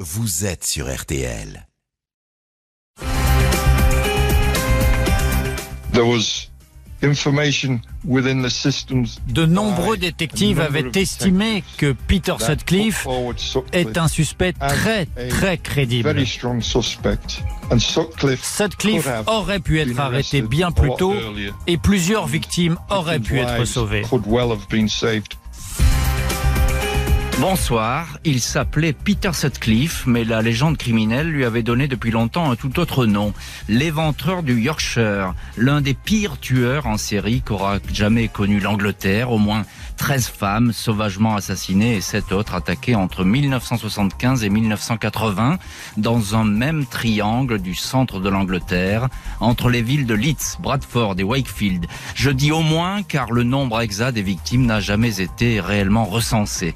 vous êtes sur RTL. There was information within the systems De nombreux détectives avaient estimé que Peter Sutcliffe est un suspect très très crédible. Sutcliffe aurait pu être arrêté bien plus tôt et plusieurs victimes auraient pu être sauvées. Bonsoir, il s'appelait Peter Sutcliffe, mais la légende criminelle lui avait donné depuis longtemps un tout autre nom, l'éventreur du Yorkshire, l'un des pires tueurs en série qu'aura jamais connu l'Angleterre, au moins 13 femmes sauvagement assassinées et 7 autres attaquées entre 1975 et 1980 dans un même triangle du centre de l'Angleterre, entre les villes de Leeds, Bradford et Wakefield. Je dis au moins car le nombre exact des victimes n'a jamais été réellement recensé.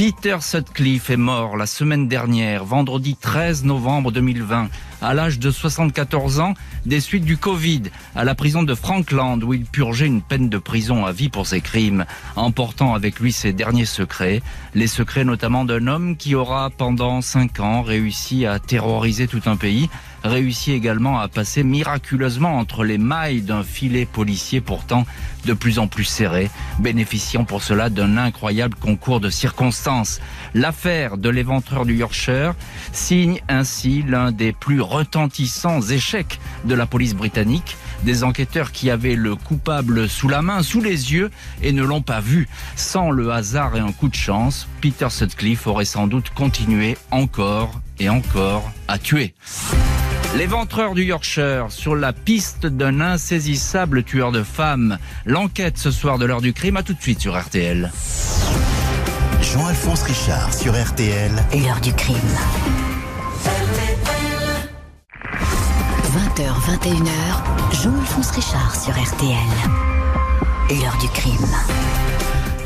Peter Sutcliffe est mort la semaine dernière, vendredi 13 novembre 2020, à l'âge de 74 ans, des suites du Covid, à la prison de Frankland, où il purgeait une peine de prison à vie pour ses crimes, emportant avec lui ses derniers secrets, les secrets notamment d'un homme qui aura pendant cinq ans réussi à terroriser tout un pays, réussi également à passer miraculeusement entre les mailles d'un filet policier pourtant de plus en plus serré, bénéficiant pour cela d'un incroyable concours de circonstances. L'affaire de l'éventreur du Yorkshire signe ainsi l'un des plus retentissants échecs de la police britannique, des enquêteurs qui avaient le coupable sous la main, sous les yeux, et ne l'ont pas vu. Sans le hasard et un coup de chance, Peter Sutcliffe aurait sans doute continué encore et encore à tuer. L'éventreur du Yorkshire sur la piste d'un insaisissable tueur de femmes. L'enquête ce soir de l'heure du crime, à tout de suite sur RTL. Jean-Alphonse Richard sur RTL. L'heure du crime. 20h, 21h, Jean-Alphonse Richard sur RTL. L'heure du crime.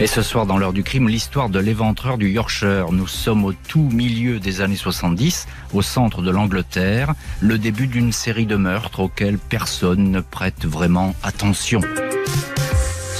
Et ce soir, dans l'heure du crime, l'histoire de l'éventreur du Yorkshire. Nous sommes au tout milieu des années 70, au centre de l'Angleterre, le début d'une série de meurtres auxquels personne ne prête vraiment attention.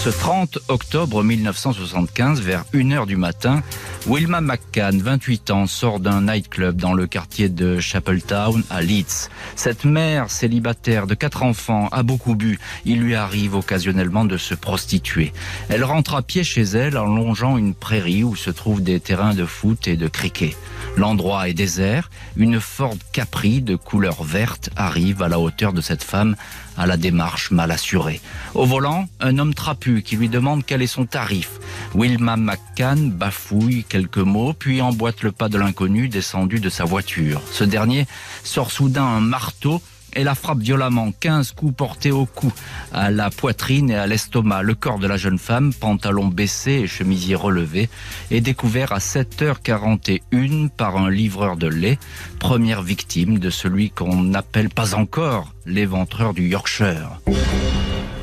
Ce 30 octobre 1975, vers 1h du matin, Wilma McCann, 28 ans, sort d'un nightclub dans le quartier de Chapeltown à Leeds. Cette mère célibataire de quatre enfants a beaucoup bu. Il lui arrive occasionnellement de se prostituer. Elle rentre à pied chez elle en longeant une prairie où se trouvent des terrains de foot et de cricket. L'endroit est désert. Une Ford Capri de couleur verte arrive à la hauteur de cette femme à la démarche mal assurée. Au volant, un homme trapu qui lui demande quel est son tarif. Wilma McCann bafouille quelques mots, puis emboîte le pas de l'inconnu descendu de sa voiture. Ce dernier sort soudain un marteau et la frappe violemment. 15 coups portés au cou, à la poitrine et à l'estomac. Le corps de la jeune femme, pantalon baissé et chemisier relevé, est découvert à 7h41 par un livreur de lait, première victime de celui qu'on n'appelle pas encore l'éventreur du Yorkshire.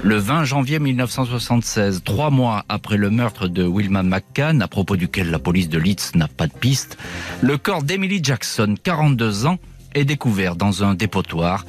Le 20 janvier 1976, trois mois après le meurtre de Wilma McCann, à propos duquel la police de Leeds n'a pas de piste, le corps d'Emily Jackson, 42 ans, est découvert dans un dépotoir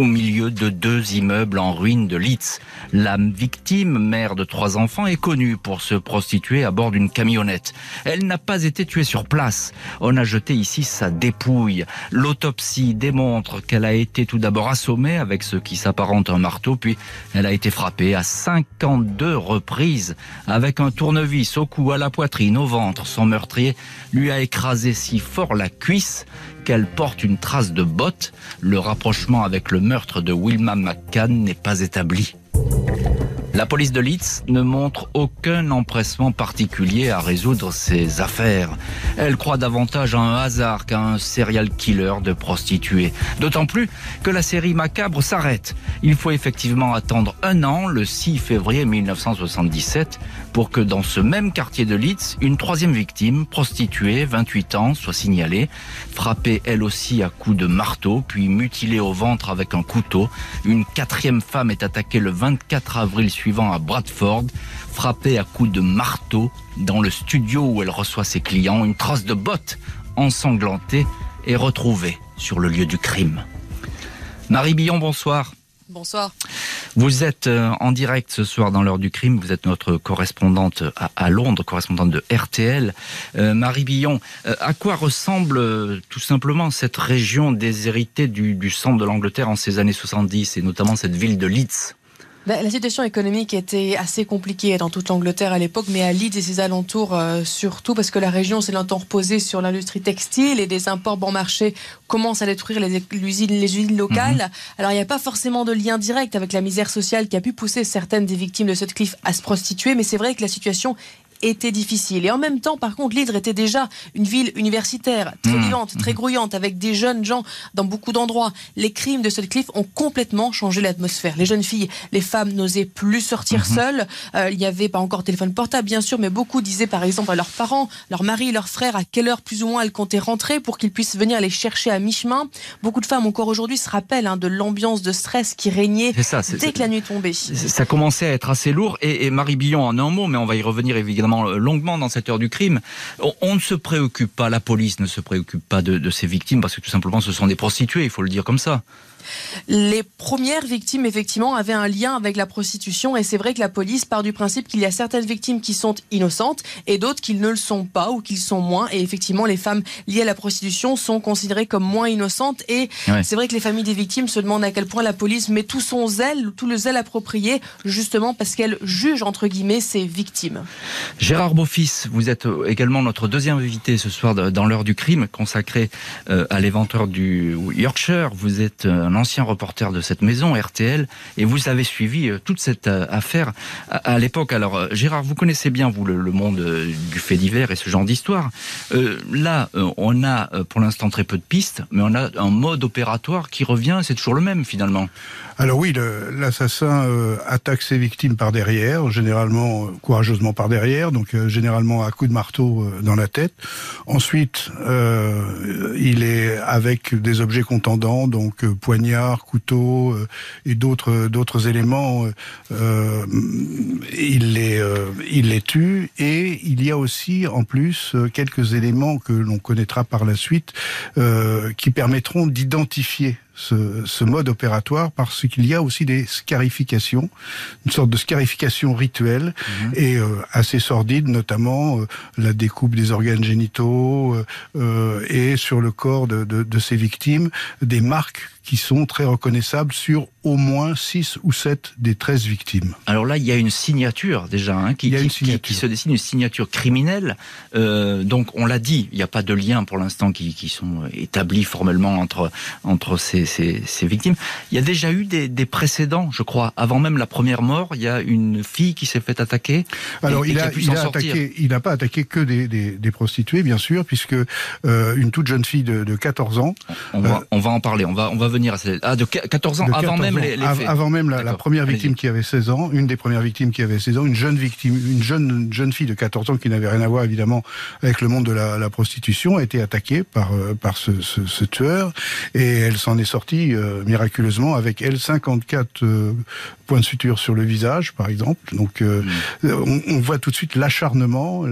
au milieu de deux immeubles en ruine de Leeds. La victime, mère de trois enfants, est connue pour se prostituer à bord d'une camionnette. Elle n'a pas été tuée sur place. On a jeté ici sa dépouille. L'autopsie démontre qu'elle a été tout d'abord assommée avec ce qui s'apparente à un marteau, puis elle a été frappée à 52 reprises avec un tournevis au cou, à la poitrine, au ventre. Son meurtrier lui a écrasé si fort la cuisse qu'elle porte une trace de botte. Le rapprochement avec le meurtre de Wilma McCann n'est pas établi. La police de Leeds ne montre aucun empressement particulier à résoudre ces affaires. Elle croit davantage à un hasard qu'à un serial killer de prostituées. D'autant plus que la série macabre s'arrête. Il faut effectivement attendre un an, le 6 février 1977, pour que dans ce même quartier de Leeds, une troisième victime, prostituée, 28 ans, soit signalée, frappée elle aussi à coups de marteau, puis mutilée au ventre avec un couteau. Une quatrième femme est attaquée le 24 avril suivant à Bradford, frappée à coups de marteau dans le studio où elle reçoit ses clients. Une trace de botte ensanglantée est retrouvée sur le lieu du crime. Marie Billon, bonsoir. Bonsoir. Vous êtes euh, en direct ce soir dans l'heure du crime. Vous êtes notre correspondante à, Londres, correspondante de RTL. Euh, Marie Billon, euh, à quoi ressemble tout simplement cette région déshéritée du, du centre de l'Angleterre en ces années 70 et notamment cette ville de Leeds? Bah, la situation économique était assez compliquée dans toute l'Angleterre à l'époque, mais à Leeds et ses alentours euh, surtout, parce que la région s'est longtemps reposée sur l'industrie textile et des imports bon marché commencent à détruire les, usines, les usines locales. Mhm. Alors il n'y a pas forcément de lien direct avec la misère sociale qui a pu pousser certaines des victimes de Sutcliffe à se prostituer, mais c'est vrai que la situation était difficile. Et en même temps, par contre, Lydre était déjà une ville universitaire, très mmh. vivante, très mmh. grouillante, avec des jeunes gens dans beaucoup d'endroits. Les crimes de Sutcliffe ont complètement changé l'atmosphère. Les jeunes filles, les femmes n'osaient plus sortir mmh. seules. Euh, il n'y avait pas encore téléphone portable, bien sûr, mais beaucoup disaient par exemple à leurs parents, leurs maris, leurs frères, à quelle heure plus ou moins elles comptaient rentrer pour qu'ils puissent venir les chercher à mi-chemin. Beaucoup de femmes encore aujourd'hui se rappellent hein, de l'ambiance de stress qui régnait dès que la nuit tombait. Ça commençait à être assez lourd. Et, et Marie Billon, en un mot, mais on va y revenir évidemment euh, longuement dans cette heure du crime. On, ne se préoccupe pas, la police ne se préoccupe pas de, de ces victimes parce que tout simplement ce sont des prostituées, il faut le dire comme ça. Les premières victimes, effectivement, avaient un lien avec la prostitution et c'est vrai que la police part du principe qu'il y a certaines victimes qui sont innocentes et d'autres qui ne le sont pas ou qui le sont moins. Et effectivement, les femmes liées à la prostitution sont considérées comme moins innocentes et c'est vrai que les familles des victimes se demandent à quel point la police met tout son zèle, tout le zèle approprié, justement parce qu'elle juge, entre guillemets, ses victimes. Gérard Beaufils, vous êtes également notre deuxième invité ce soir dans l'heure du crime consacré euh, à l'éventeur du Yorkshire. Vous êtes euh, un ancien reporter de cette maison, RTL, et vous avez suivi euh, toute cette euh, affaire à, l'époque. Alors, euh, Gérard, vous connaissez bien, vous, le, monde du fait divers et ce genre d'histoire. là, on a pour l'instant très peu de pistes, mais on a un mode opératoire qui revient, c'est toujours le même finalement. Alors oui, l'assassin attaque ses victimes par derrière, généralement courageusement par derrière, donc généralement à coups de marteau dans la tête. Ensuite, il est avec des objets contendants, donc poignée poignard, couteau euh, et d'autres d'autres éléments, euh, euh, il les il les tue et il y a aussi en plus quelques éléments que l'on connaîtra par la suite qui permettront d'identifier ce, mode opératoire parce qu'il y a aussi des scarifications, une sorte de scarification rituelle mhm. et euh, assez sordide, notamment euh, la découpe des organes génitaux euh, et sur le corps de, de, de ces victimes des marques qui sont très reconnaissables sur au moins 6 ou 7 des 13 victimes. Alors là, il y a une signature déjà hein, qui, qui, se dessine, une signature criminelle. Euh, donc on l'a dit, il n'y a pas de lien pour l'instant qui, qui, sont établis formellement entre, entre ces, ces, ces victimes. Il y a déjà eu des, des, précédents, je crois. Avant même la première mort, il y a une fille qui s'est fait attaquer. Alors il, a, il, a attaqué, il n'a pas attaqué que des, des, des, prostituées, bien sûr, puisque euh, une toute jeune fille de, de 14 ans. On va, euh, on va en parler, on va, on va venir à cette... Ah, de 14 ans, avant même avant même la, première victime qui avait 16 ans, une des premières victimes qui avait 16 ans, une jeune victime, une jeune jeune fille de 14 ans qui n'avait rien à voir évidemment avec le monde de la, la prostitution, a été attaquée par euh, par ce, ce, ce, tueur et elle s'en est sortie euh, miraculeusement avec elle 54 euh, points de suture sur le visage par exemple. Donc mm. on, on, voit tout de suite l'acharnement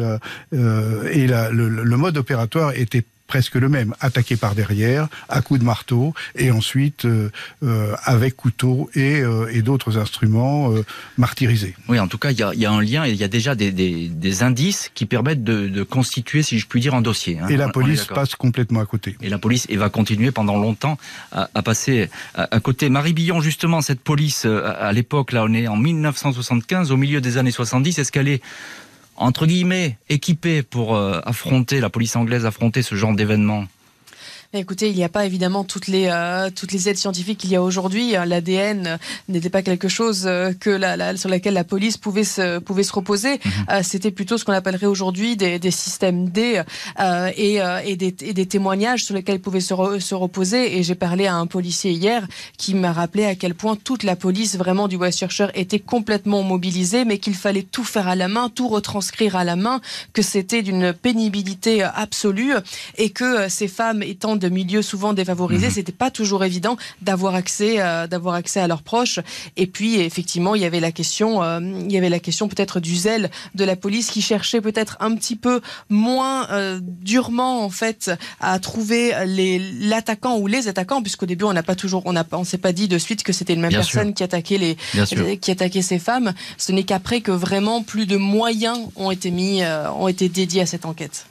et la, le, le mode opératoire était presque le même, attaqué par derrière, à coups de marteau, et ensuite euh, euh, avec couteau et, euh, et d'autres instruments martyrisés. Oui, en tout cas, il y a, y a, un lien et il y a déjà des, des, des indices qui permettent de, de, constituer, si je puis dire, un dossier. Hein. Et la police passe complètement à côté. Et la police et va continuer pendant longtemps à, à passer à, à, côté. Marie Billon, justement, cette police, à l'époque, là, on est en 1975, au milieu des années 70, est-ce qu'elle est entre guillemets, équipés pour euh, affronter, la police anglaise affronter ce genre d'événement Écoutez, il n'y a pas évidemment toutes les euh, toutes les aides scientifiques qu'il y a aujourd'hui. Euh, L'ADN n'était pas quelque chose euh, que la, sur laquelle la police pouvait se pouvait se reposer. Mhm. C'était plutôt ce qu'on appellerait aujourd'hui des, des, systèmes D et, et, des, et, des, témoignages sur lesquels ils pouvaient se, se reposer. Et j'ai parlé à un policier hier qui m'a rappelé à quel point toute la police vraiment du West était complètement mobilisée, mais qu'il fallait tout faire à la main, tout retranscrire à la main, que c'était d'une pénibilité absolue et que ces femmes étant de milieux souvent défavorisés, Mhm. c'était pas toujours évident d'avoir accès, euh, d'avoir accès à leurs proches. Et puis effectivement, il y avait la question, euh, il y avait la question peut-être du zèle de la police qui cherchait peut-être un petit peu moins euh, durement en fait à trouver les l'attaquant ou les attaquants, puisqu'au début on n'a pas toujours, on n'a on s'est pas dit de suite que c'était une même Bien personne sûr. qui attaquait les, qui attaquait ces femmes. Ce n'est qu'après que vraiment plus de moyens ont été mis, ont été dédiés à cette enquête.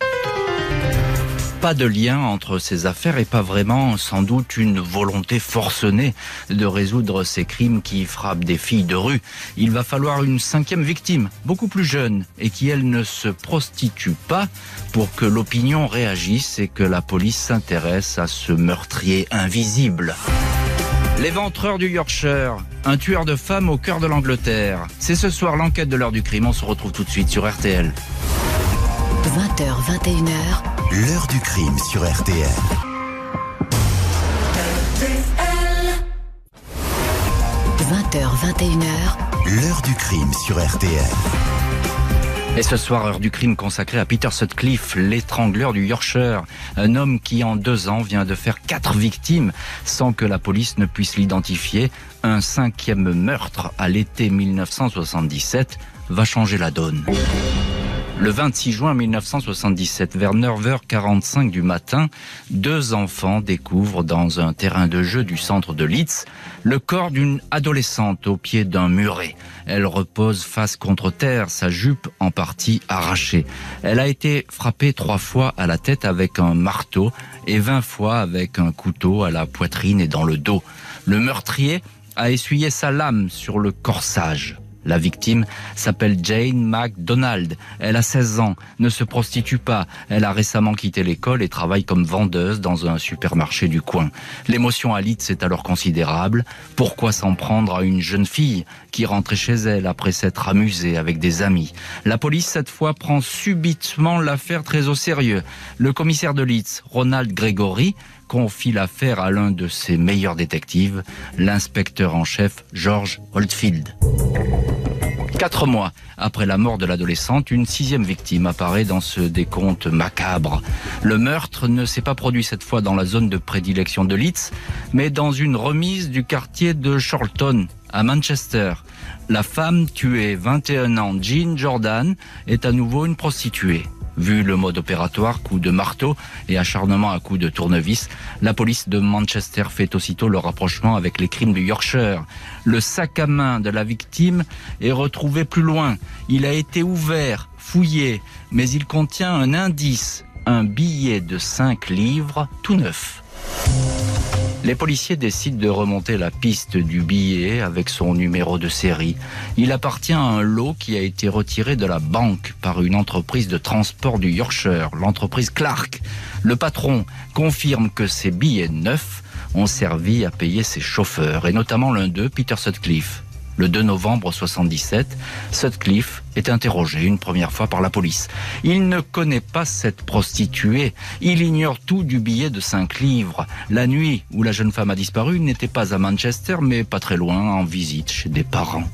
Pas de lien entre ces affaires et pas vraiment, sans doute, une volonté forcenée de résoudre ces crimes qui frappent des filles de rue. Il va falloir une cinquième victime, beaucoup plus jeune, et qui, elle, ne se prostitue pas pour que l'opinion réagisse et que la police s'intéresse à ce meurtrier invisible. L'éventreur du Yorkshire, un tueur de femmes au cœur de l'Angleterre. C'est ce soir l'enquête de l'heure du crime. On se retrouve tout de suite sur RTL. 20h, 21h, L'heure du crime sur RTL. 20h, 21h, L'heure du crime sur RTL. Et ce soir, heure du crime consacrée à Peter Sutcliffe, l'étrangleur du Yorkshire. Un homme qui, en deux ans, vient de faire quatre victimes sans que la police ne puisse l'identifier. Un cinquième meurtre à l'été 1977 va changer la donne. Le 26 juin 1977, vers 9h45 du matin, deux enfants découvrent dans un terrain de jeu du centre de Leeds le corps d'une adolescente au pied d'un muret. Elle repose face contre terre, sa jupe en partie arrachée. Elle a été frappée trois fois à la tête avec un marteau et vingt fois avec un couteau à la poitrine et dans le dos. Le meurtrier a essuyé sa lame sur le corsage. La victime s'appelle Jane MacDonald. Elle a 16 ans, ne se prostitue pas. Elle a récemment quitté l'école et travaille comme vendeuse dans un supermarché du coin. L'émotion à Leeds est alors considérable. Pourquoi s'en prendre à une jeune fille qui rentrait chez elle après s'être amusée avec des amis? La police, cette fois, prend subitement l'affaire très au sérieux. Le commissaire de Leeds, Ronald Gregory, confie l'affaire à l'un de ses meilleurs détectives, l'inspecteur en chef George Oldfield. Quatre mois après la mort de l'adolescente, une sixième victime apparaît dans ce décompte macabre. Le meurtre ne s'est pas produit cette fois dans la zone de prédilection de Leeds, mais dans une remise du quartier de Charlton, à Manchester. La femme tuée, 21 ans, Jean Jordan, est à nouveau une prostituée. Vu le mode opératoire, coup de marteau et acharnement à coup de tournevis, la police de Manchester fait aussitôt le rapprochement avec les crimes du Yorkshire. Le sac à main de la victime est retrouvé plus loin. Il a été ouvert, fouillé, mais il contient un indice, un billet de 5 livres tout neuf. Les policiers décident de remonter la piste du billet avec son numéro de série. Il appartient à un lot qui a été retiré de la banque par une entreprise de transport du Yorkshire, l'entreprise Clark. Le patron confirme que ces billets neufs ont servi à payer ses chauffeurs, et notamment l'un d'eux, Peter Sutcliffe. Le 2 novembre 77, Sutcliffe est interrogé une première fois par la police. Il ne connaît pas cette prostituée. Il ignore tout du billet de 5 livres. La nuit où la jeune femme a disparu, n'était pas à Manchester, mais pas très loin, en visite chez des parents.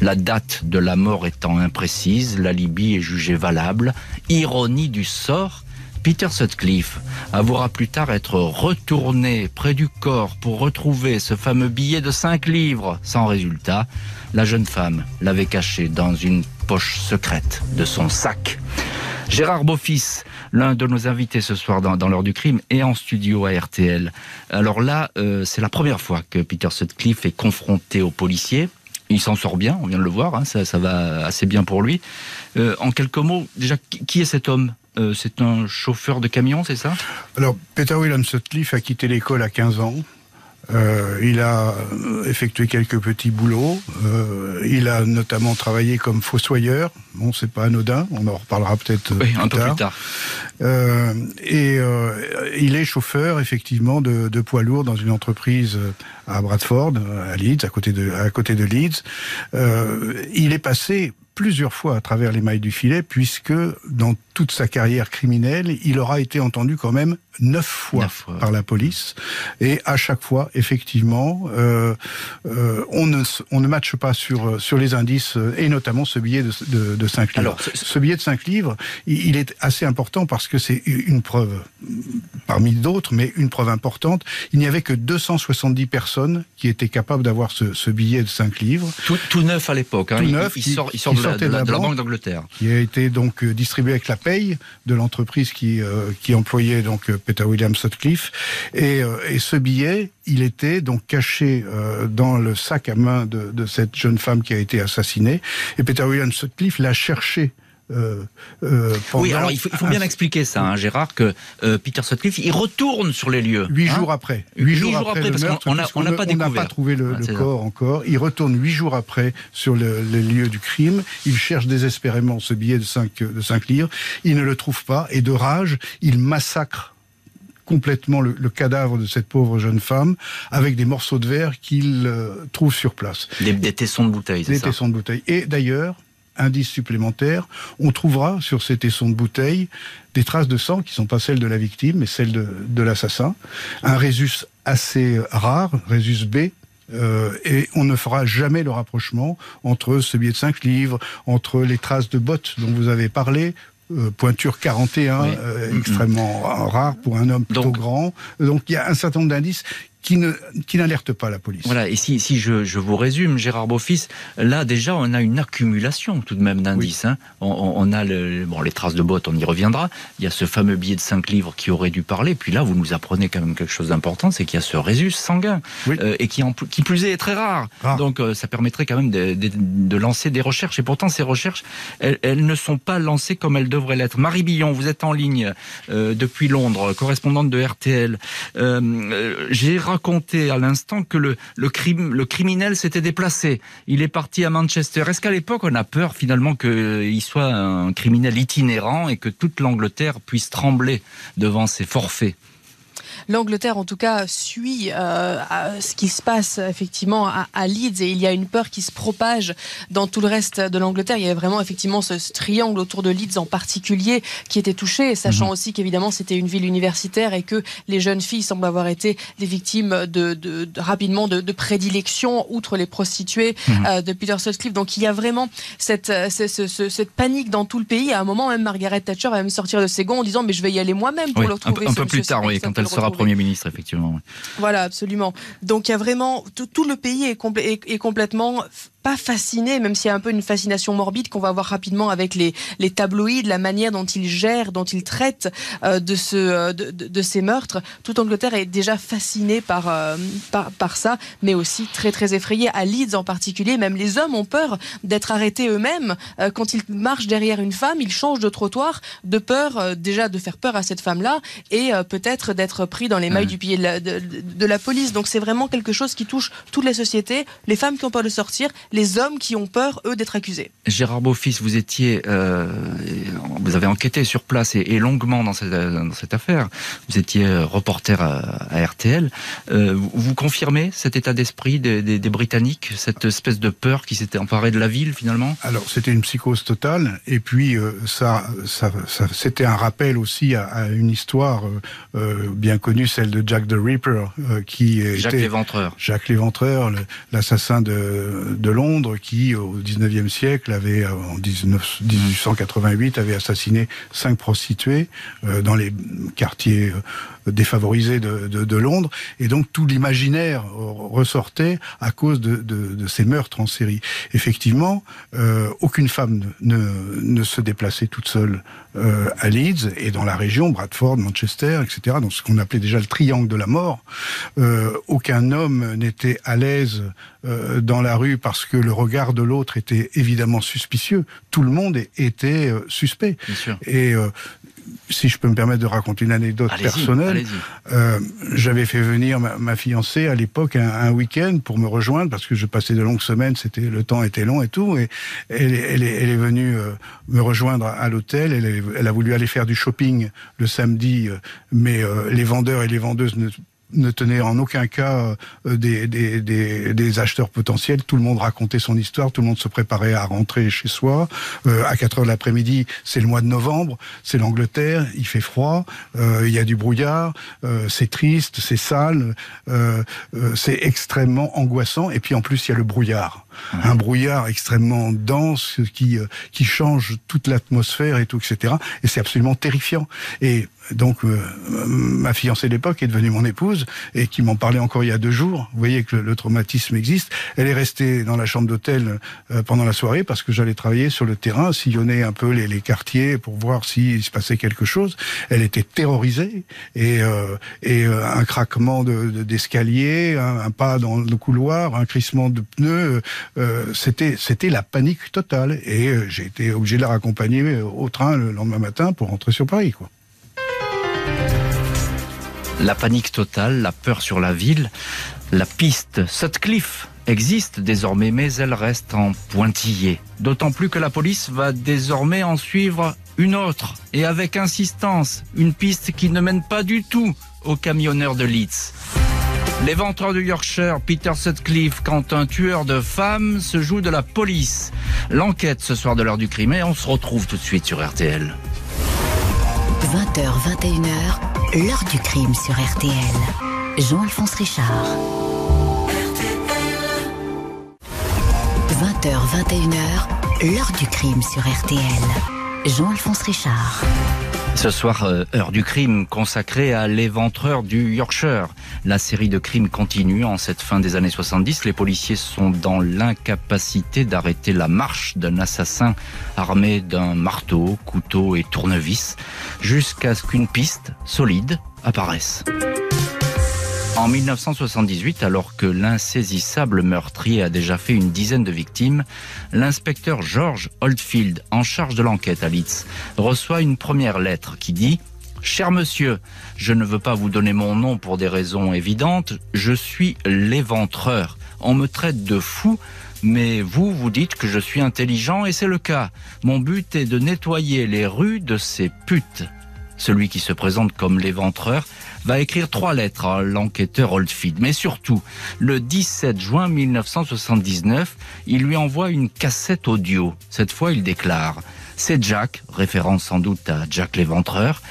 La date de la mort étant imprécise, l'alibi est jugé valable. Ironie du sort, Peter Sutcliffe avouera plus tard être retourné près du corps pour retrouver ce fameux billet de 5 livres. Sans résultat, la jeune femme l'avait caché dans une poche secrète de son sac. Gérard Beaufils, l'un de nos invités ce soir dans, dans l'heure du crime, est en studio à RTL. Alors là, euh, c'est la première fois que Peter Sutcliffe est confronté aux policiers. Il s'en sort bien, on vient de le voir, hein, ça, va assez bien pour lui. Euh, en quelques mots, déjà, qui est cet homme? Euh, C'est un chauffeur de camion, c'est ça? Alors, Peter William Sutcliffe a quitté l'école à 15 ans. Euh, il a euh, effectué quelques petits boulots. Euh, il a notamment travaillé comme fossoyeur. Bon, c'est pas anodin. On en reparlera peut-être Oui, plus un peu plus tard. Euh, et il est chauffeur effectivement de, de poids lourd dans une entreprise à Bradford, à Leeds, à côté de, à côté de Leeds. Il est passé plusieurs fois à travers les mailles du filet, puisque dans toute sa carrière criminelle, il aura été entendu quand même neuf fois, par la police. Et à chaque fois, effectivement, euh, euh, on, ne, on ne matche pas sur, sur les indices, euh, et notamment ce billet de, de, de 5 livres. Alors, ce billet de 5 livres, il, est assez important parce que c'est une preuve, parmi d'autres, mais une preuve importante. Il n'y avait que 270 personnes qui étaient capables d'avoir ce, ce, billet de 5 livres. Tout, tout neuf à l'époque. Hein. Tout neuf. Il, sort, il sort de, la, de, la, Banque d'Angleterre. Qui a été donc distribué avec la paye de l'entreprise qui, euh, qui employait donc Peter William Sutcliffe. Et, euh, et, ce billet, il était donc caché euh, dans le sac à main de, de, cette jeune femme qui a été assassinée. Et Peter William Sutcliffe l'a cherché euh, euh, oui, alors il faut, il faut bien expliquer ça, hein, Gérard, que euh, Peter Sutcliffe, il retourne sur les lieux. Huit hein jours après. Huit jours, après, parce qu'on n'a pas découvert. On n'a pas trouvé le, le corps encore. Il retourne huit jours après sur le, les lieux du crime. Il cherche désespérément ce billet de 5 de 5 livres. Il ne le trouve pas et de rage, il massacre complètement le, le, cadavre de cette pauvre jeune femme avec des morceaux de verre qu'il euh, trouve sur place. Des, des tessons de bouteille, c'est ça Des tessons de bouteille. Et d'ailleurs, indice supplémentaire, on trouvera sur ces tessons de bouteille des traces de sang qui ne sont pas celles de la victime, mais celles de, de l'assassin. Un résus assez rare, résus B, euh, et on ne fera jamais le rapprochement entre ce billet de 5 livres, entre les traces de bottes dont vous avez parlé, euh, pointure 41, euh, extrêmement rare pour un homme plutôt Donc, grand. Donc il y a un certain nombre d'indices qui ne qui n'alerte pas la police. Voilà, et si, si je, je vous résume, Gérard Beaufils, là déjà on a une accumulation tout de même d'indices. Oui. Hein. On, on, a le, bon, les traces de bottes, on y reviendra. Il y a ce fameux billet de 5 livres qui aurait dû parler. Puis là, vous nous apprenez quand même quelque chose d'important, c'est qu'il y a ce résus sanguin oui. euh, et qui, en, qui plus est, est très rare. rare. Donc euh, ça permettrait quand même de, de, de, lancer des recherches. Et pourtant, ces recherches, elles, elles, ne sont pas lancées comme elles devraient l'être. Marie Billon, vous êtes en ligne euh, depuis Londres, correspondante de RTL. J'ai raconté à l'instant que le, le, criminel s'était déplacé. Il est parti à Manchester. Est-ce qu'à l'époque, on a peur finalement qu'il soit un criminel itinérant et que toute l'Angleterre puisse trembler devant ses forfaits? l'Angleterre, en tout cas, suit euh, ce qui se passe effectivement à, à, Leeds et il y a une peur qui se propage dans tout le reste de l'Angleterre. Il y avait vraiment effectivement ce, ce, triangle autour de Leeds en particulier qui était touché, sachant mmh. aussi qu'évidemment c'était une ville universitaire et que les jeunes filles semblent avoir été des victimes de, de, de rapidement de, de, prédilection, outre les prostituées mmh. euh, de Peter Sutcliffe. Donc il y a vraiment cette, cette, cette, cette, panique dans tout le pays. À un moment, même Margaret Thatcher va même sortir de ses gonds en disant mais je vais y aller moi-même pour oui, le retrouver. Un, un peu plus tard, oui, quand elle sera Premier ministre, effectivement. Voilà, absolument. Donc il y a vraiment tout, tout le pays est, compl est, est complètement pas fasciné, même s'il y a un peu une fascination morbide qu'on va voir rapidement avec les, les tabloïds, la manière dont ils gèrent, dont ils traitent euh, de, ce, euh, de, ces meurtres. Toute Angleterre est déjà fascinée par, euh, par, par ça, mais aussi très très effrayée. À Leeds en particulier, même les hommes ont peur d'être arrêtés eux-mêmes. Quand ils marchent derrière une femme, ils changent de trottoir de peur déjà de faire peur à cette femme-là et peut-être d'être pris dans les mailles mmh. du pied de la, de, de la police. Donc c'est vraiment quelque chose qui touche toutes les sociétés, les femmes qui ont peur de sortir, les hommes qui ont peur, eux, d'être accusés. Gérard Beaufils, vous étiez, euh, vous avez enquêté sur place et, et longuement dans cette, dans cette, affaire. Vous étiez reporter à, à RTL. Euh, vous, vous, confirmez cet état d'esprit des, des, des, Britanniques, cette espèce de peur qui s'était emparée de la ville finalement? Alors c'était une psychose totale et puis euh, ça, ça, ça c'était un rappel aussi à, à une histoire euh, euh, bien connue, celle de Jack the Ripper, qui Jacques était Léventreur. Jacques Léventreur, l'assassin de, de Londres qui, au 19e siècle, avait, euh, en 19, 1888, avait assassiné cinq prostituées euh, dans les quartiers euh, défavorisés de, de, de, Londres. Et donc, tout l'imaginaire ressortait à cause de, ces meurtres en série. Effectivement, euh, aucune femme ne, ne, se déplaçait toute seule euh, à Leeds et dans la région, Bradford, Manchester, etc., dans ce qu'on appelait déjà le triangle de la mort. Euh, aucun homme n'était à l'aise euh, dans la rue parce que le regard de l'autre était évidemment suspicieux. Tout le monde était euh, suspect. Et si je peux me permettre de raconter une anecdote personnelle, euh, j'avais fait venir ma, ma fiancée à l'époque un, un week-end pour me rejoindre parce que je passais de longues semaines, c'était le temps était long et tout, et elle, elle, est, elle est venue euh, me rejoindre à, l'hôtel. Elle, elle, a voulu aller faire du shopping le samedi, euh, mais les vendeurs et les vendeuses ne ne tenait en aucun cas des, des, des, des, acheteurs potentiels. Tout le monde racontait son histoire, tout le monde se préparait à rentrer chez soi. à 4 heures de l'après-midi, c'est le mois de novembre, c'est l'Angleterre, il fait froid, il y a du brouillard, c'est triste, c'est sale, c'est extrêmement angoissant. Et puis en plus, il y a le brouillard un brouillard extrêmement dense qui qui change toute l'atmosphère et tout, etc. Et c'est absolument terrifiant. Et donc euh, ma fiancée d'époque est devenue mon épouse et qui m'en parlait encore il y a deux jours. Vous voyez que le, traumatisme existe. Elle est restée dans la chambre d'hôtel euh, pendant la soirée parce que j'allais travailler sur le terrain, sillonner un peu les, les quartiers pour voir s'il se passait quelque chose. Elle était terrorisée et, euh, et un craquement d'escalier, de, un, un, pas dans le couloir, un crissement de pneus, c'était c'était la panique totale et j'ai été obligé de la raccompagner au train le lendemain matin pour rentrer sur Paris. Quoi. La panique totale, la peur sur la ville, la piste Sutcliffe existe désormais, mais elle reste en pointillé. D'autant plus que la police va désormais en suivre une autre, et avec insistance, une piste qui ne mène pas du tout au camionneur de Leeds. L'éventreur du Yorkshire, Peter Sutcliffe, quand un tueur de femmes se joue de la police. L'enquête ce soir de l'heure du crime et on se retrouve tout de suite sur RTL. 20h, 21h, l'heure du crime sur RTL. Jean-Alphonse Richard. 20h, 21h, l'heure du crime sur RTL. Jean-Alphonse Richard. Ce soir, euh, heure du crime consacrée à l'éventreur du Yorkshire. La série de crimes continue en cette fin des années 70. Les policiers sont dans l'incapacité d'arrêter la marche d'un assassin armé d'un marteau, couteau et tournevis jusqu'à ce qu'une piste solide apparaisse. En 1978, alors que l'insaisissable meurtrier a déjà fait une dizaine de victimes, l'inspecteur George Oldfield, en charge de l'enquête à Leeds, reçoit une première lettre qui dit Cher monsieur, je ne veux pas vous donner mon nom pour des raisons évidentes, je suis l'éventreur. On me traite de fou, mais vous, vous dites que je suis intelligent et c'est le cas. Mon but est de nettoyer les rues de ces putes. Celui qui se présente comme l'éventreur va écrire trois lettres à l'enquêteur Oldfield. Mais surtout, le 17 juin 1979, il lui envoie une cassette audio. Cette fois, il déclare c'est Jack, référence sans doute à Jack l'éventreur.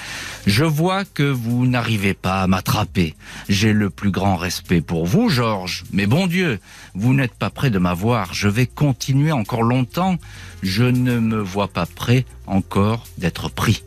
Je vois que vous n'arrivez pas à m'attraper. J'ai le plus grand respect pour vous, Georges. Mais bon Dieu, vous n'êtes pas prêt de m'avoir. Je vais continuer encore longtemps. Je ne me vois pas prêt encore d'être pris.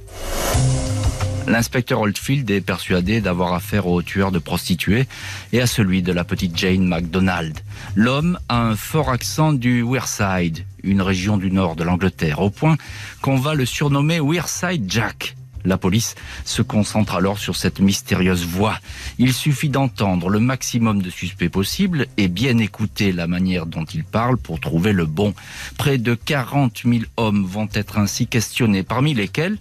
L'inspecteur Oldfield est persuadé d'avoir affaire au tueur de prostituées et à celui de la petite Jane MacDonald. L'homme a un fort accent du Wearside, une région du nord de l'Angleterre, au point qu'on va le surnommer Wearside Jack. La police se concentre alors sur cette mystérieuse voix. Il suffit d'entendre le maximum de suspects possibles et bien écouter la manière dont il parle pour trouver le bon. Près de 40 000 hommes vont être ainsi questionnés, parmi lesquels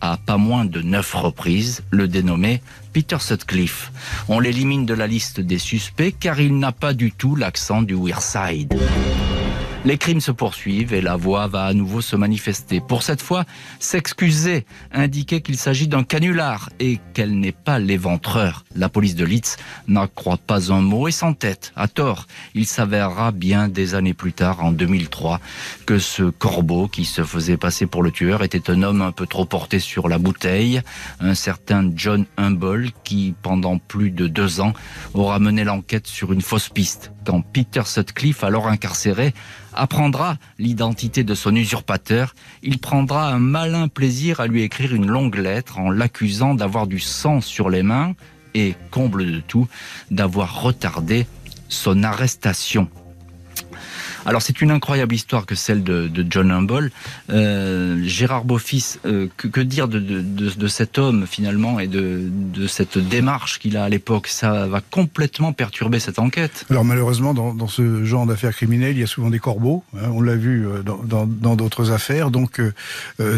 à pas moins de neuf reprises le dénommé Peter Sutcliffe. On l'élimine de la liste des suspects car il n'a pas du tout l'accent du Wearside. Les crimes se poursuivent et la voix va à nouveau se manifester. Pour cette fois, s'excuser, indiquer qu'il s'agit d'un canular et qu'elle n'est pas l'éventreur. La police de Leeds n'en croit pas un mot et sans tête, à tort. Il s'avérera bien des années plus tard, en 2003, que ce corbeau qui se faisait passer pour le tueur était un homme un peu trop porté sur la bouteille, un certain John Humble qui, pendant plus de deux ans, aura mené l'enquête sur une fausse piste. Quand Peter Sutcliffe, alors incarcéré, apprendra l'identité de son usurpateur, il prendra un malin plaisir à lui écrire une longue lettre en l'accusant d'avoir du sang sur les mains et, comble de tout, d'avoir retardé son arrestation. Alors c'est une incroyable histoire que celle de, John Humble. Euh, Gérard Beaufils, euh, que, dire de, cet homme finalement et de, cette démarche qu'il a à l'époque? Ça va complètement perturber cette enquête. Alors malheureusement, dans, ce genre d'affaires criminelles, il y a souvent des corbeaux. Hein, on l'a vu euh, dans d'autres affaires. Donc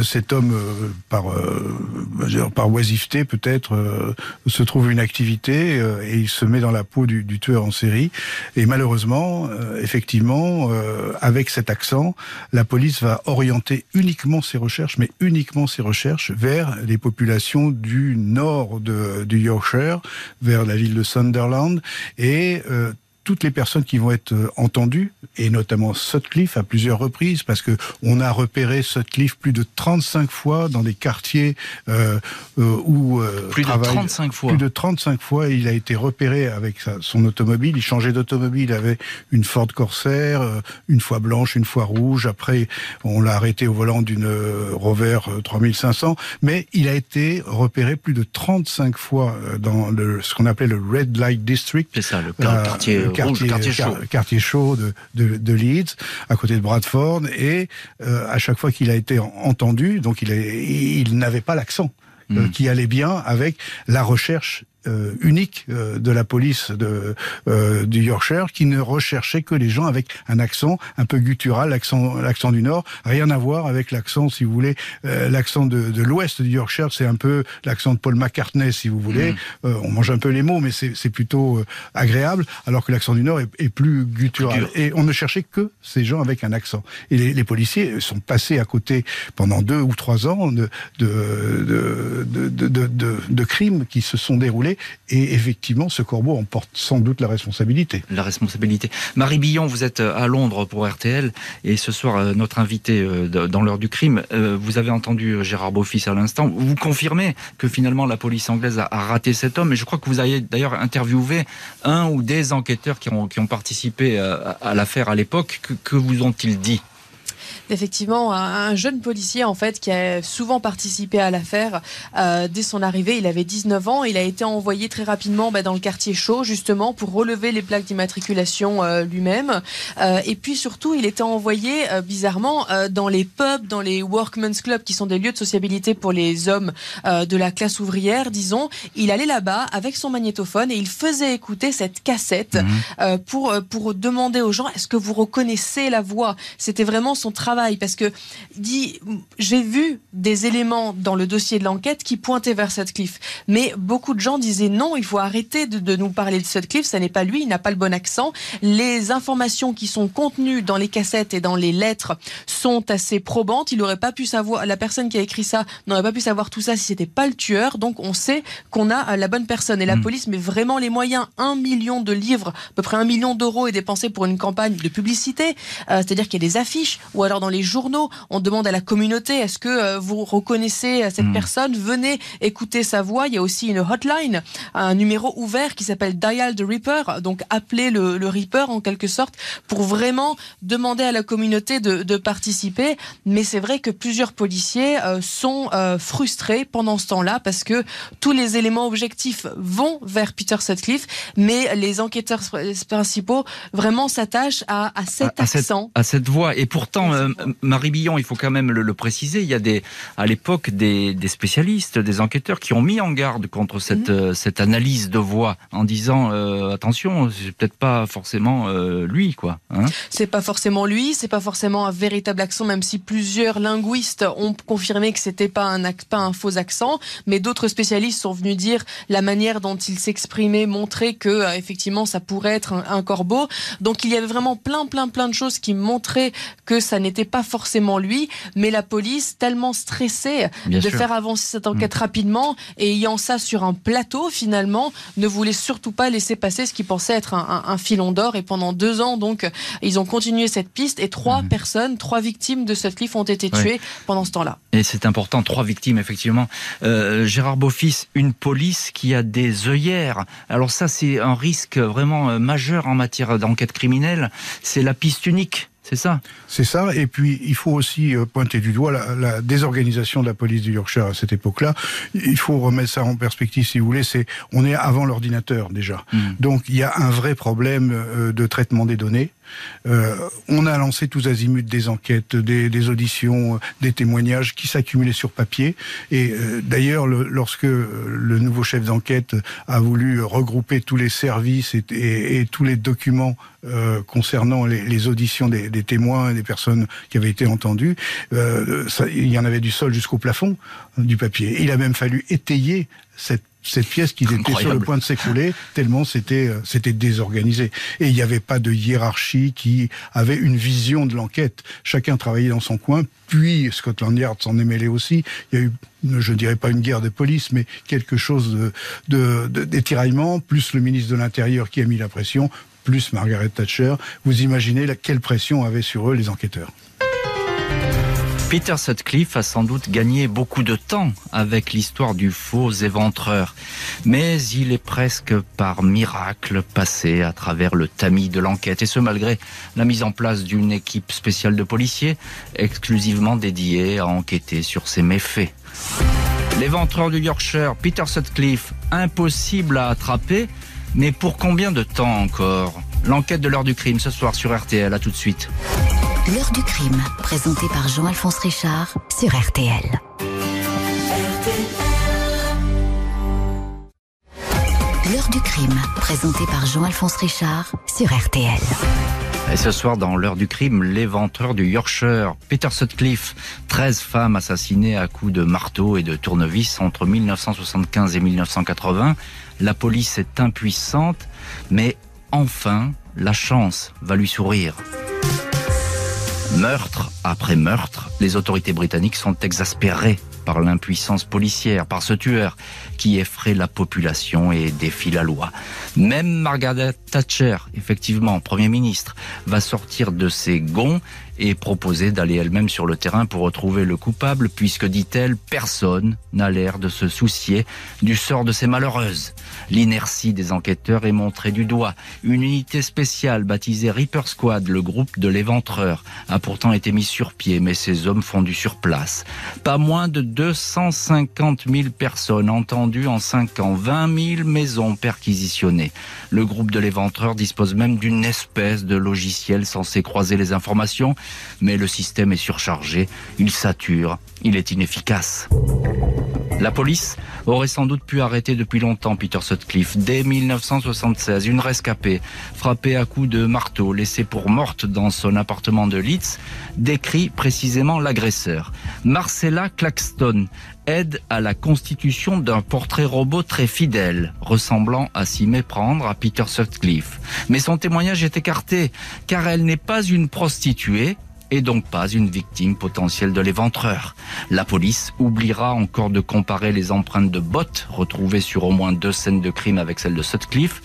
cet homme, par, par oisiveté peut-être, se trouve une activité et il se met dans la peau du, du tueur en série. Et malheureusement, effectivement, euh, avec cet accent, la police va orienter uniquement ses recherches, mais uniquement ses recherches vers les populations du nord du Yorkshire, vers la ville de Sunderland, et euh, toutes les personnes qui vont être euh, entendues, et notamment Sutcliffe à plusieurs reprises, parce que on a repéré Sutcliffe plus de 35 fois dans des quartiers euh, euh, où euh, plus de 35 fois. Plus de 35 fois, il a été repéré avec sa, son automobile. Il changeait d'automobile, il avait une Ford Corsair, euh, une fois blanche, une fois rouge. Après, on l'a arrêté au volant d'une Rover 3500, mais il a été repéré plus de 35 fois dans le, ce qu'on appelait le Red Light District. C'est ça, le quartier quartier, quartier, chaud. quartier chaud de, de, de, Leeds, à côté de Bradford, et euh, à chaque fois qu'il a été entendu, donc il, il n'avait pas l'accent. Euh, mm. qui allait bien avec la recherche euh, unique euh, de la police de, euh, du Yorkshire qui ne recherchait que les gens avec un accent un peu guttural, l'accent l'accent du Nord, rien à voir avec l'accent, si vous voulez, euh, l'accent de, de l'Ouest du Yorkshire, c'est un peu l'accent de Paul McCartney, si vous voulez. Mmh. on mange un peu les mots, mais c'est plutôt agréable, alors que l'accent du Nord est, est plus guttural. Et on ne cherchait que ces gens avec un accent. Et les, les, policiers sont passés à côté pendant deux ou trois ans de, de, de, de, de, de, de crimes qui se sont déroulés et effectivement, ce corbeau en porte sans doute la responsabilité. La responsabilité. Marie Billon, vous êtes euh, à Londres pour RTL et ce soir, euh, notre invité euh, dans l'heure du crime, vous avez entendu Gérard Beaufils à l'instant. Vous confirmez que finalement la police anglaise a raté cet homme et je crois que vous avez d'ailleurs interviewé un ou des enquêteurs qui ont, participé à, l'affaire à l'époque. Que, que vous ont-ils dit? Effectivement un, jeune policier en fait qui a souvent participé à l'affaire. Euh, dès son arrivée, il avait 19 ans. Il a été envoyé très rapidement bah, dans le quartier chaud justement pour relever les plaques d'immatriculation euh, lui-même. Euh, et puis surtout, il était envoyé euh, bizarrement euh, dans les pubs, dans les workmen's clubs qui sont des lieux de sociabilité pour les hommes euh, de la classe ouvrière, disons. Il allait là-bas avec son magnétophone et il faisait écouter cette cassette mmh. pour pour demander aux gens est-ce que vous reconnaissez la voix? C'était vraiment son travail parce que dit j'ai vu des éléments dans le dossier de l'enquête qui pointaient vers Sutcliffe, mais beaucoup de gens disaient non, il faut arrêter de, de nous parler de Sutcliffe, ça n'est pas lui, il n'a pas le bon accent. Les informations qui sont contenues dans les cassettes et dans les lettres sont assez probantes. Il n'aurait pas pu savoir, la personne qui a écrit ça n'aurait pas pu savoir tout ça si c'était pas le tueur. Donc on sait qu'on a la bonne personne et la mmh. police met vraiment les moyens. Un million de livres, à peu près un million d'euros est dépensé pour une campagne de publicité, euh, c'est-à-dire qu'il y a des affiches ou alors dans les journaux. On demande à la communauté est-ce que euh, vous reconnaissez cette mmh. personne? Venez écouter sa voix. Il y a aussi une hotline, un numéro ouvert qui s'appelle Dial the Reaper. Donc appelez le, le, Reaper en quelque sorte pour vraiment demander à la communauté de, de participer. Mais c'est vrai que plusieurs policiers euh, sont euh, frustrés pendant ce temps-là parce que tous les éléments objectifs vont vers Peter Sutcliffe, mais les enquêteurs principaux vraiment s'attachent à, à, cet à, accent. Cette, à cette voix. Et pourtant, euh, Marie Billon, il faut quand même le, le préciser, il y a des, à l'époque des, des, spécialistes, des enquêteurs qui ont mis en garde contre cette, mmh. euh, cette analyse de voix en disant euh, attention, c'est peut-être pas forcément euh, lui, quoi. Hein c'est pas forcément lui, c'est pas forcément un véritable accent, même si plusieurs linguistes ont confirmé que c'était pas un, pas un faux accent, mais d'autres spécialistes sont venus dire la manière dont il s'exprimait montrait que euh, effectivement ça pourrait être un, un corbeau. Donc il y avait vraiment plein, plein, plein de choses qui montraient que ça n'était pas forcément lui, mais la police, tellement stressée Bien de sûr. faire avancer cette enquête mmh. rapidement et ayant ça sur un plateau, finalement, ne voulait surtout pas laisser passer ce qui pensait être un, un, un filon d'or. Et pendant deux ans, donc, ils ont continué cette piste et trois mmh. personnes, trois victimes de Sutcliffe ont été tuées ouais. pendant ce temps-là. Et c'est important, trois victimes, effectivement. Euh, Gérard Beaufils, une police qui a des œillères. Alors ça, c'est un risque vraiment euh, majeur en matière d'enquête criminelle. C'est la piste unique c'est ça C'est ça. Et puis, il faut aussi euh, pointer du doigt la, la désorganisation de la police du Yorkshire à cette époque-là. Il faut remettre ça en perspective, si vous voulez. C'est, on est avant l'ordinateur déjà. Mmh. Donc, il y a un vrai problème euh, de traitement des données. Euh, on a lancé tous azimuts des enquêtes, des, auditions, des témoignages qui s'accumulaient sur papier. Et euh, d'ailleurs, le, lorsque le nouveau chef d'enquête a voulu regrouper tous les services et, tous les documents euh, concernant les, auditions des, témoins et des personnes qui avaient été entendues, euh, il y en avait du sol jusqu'au plafond du papier. Il a même fallu étayer cette cette pièce qui était sur le point de s'écrouler tellement c'était euh, c'était désorganisé. Et il n'y avait pas de hiérarchie qui avait une vision de l'enquête. Chacun travaillait dans son coin puis Scotland Yard s'en est mêlé aussi. Il y a eu je dirais pas une guerre de police mais quelque chose de d'étiraillement plus le ministre de l'intérieur qui a mis la pression plus Margaret Thatcher. Vous imaginez la, quelle pression avaient sur eux les enquêteurs Peter Sutcliffe a sans doute gagné beaucoup de temps avec l'histoire du faux éventreur, mais il est presque par miracle passé à travers le tamis de l'enquête, et ce malgré la mise en place d'une équipe spéciale de policiers exclusivement dédiée à enquêter sur ces méfaits. L'éventreur du Yorkshire, Peter Sutcliffe, impossible à attraper, mais pour combien de temps encore? L'enquête de l'heure du crime ce soir sur RTL, à tout de suite. L'heure du crime, présenté par Jean-Alphonse Richard sur RTL. L'heure du crime, présenté par Jean-Alphonse Richard sur RTL. Et ce soir, dans l'heure du crime, l'éventreur du Yorkshire, Peter Sutcliffe, 13 femmes assassinées à coups de marteau et de tournevis entre 1975 et 1980. La police est impuissante, mais enfin, la chance va lui sourire. Meurtre après meurtre, les autorités britanniques sont exaspérées par l'impuissance policière, par ce tueur qui effraie la population et défie la loi. Même Margaret Thatcher, effectivement, Premier ministre, va sortir de ses gonds et proposer d'aller elle-même sur le terrain pour retrouver le coupable, puisque, dit-elle, personne n'a l'air de se soucier du sort de ces malheureuses. L'inertie des enquêteurs est montrée du doigt. Une unité spéciale baptisée Reaper Squad, le groupe de l'éventreur, a pourtant été mise sur pied, mais ces hommes font du surplace. Pas moins de 250 000 personnes entendues en 5 ans, 20 000 maisons perquisitionnées. Le groupe de l'éventreur dispose même d'une espèce de logiciel censé croiser les informations mais le système est surchargé, il sature, il est inefficace. La police aurait sans doute pu arrêter depuis longtemps Peter Sutcliffe. Dès 1976, une rescapée, frappée à coups de marteau, laissée pour morte dans son appartement de Leeds, décrit précisément l'agresseur. Marcella Claxton aide à la constitution d'un portrait robot très fidèle, ressemblant à s'y méprendre à Peter Sutcliffe. Mais son témoignage est écarté, car elle n'est pas une prostituée, et donc pas une victime potentielle de l'éventreur. La police oubliera encore de comparer les empreintes de bottes retrouvées sur au moins deux scènes de crime avec celles de Sutcliffe,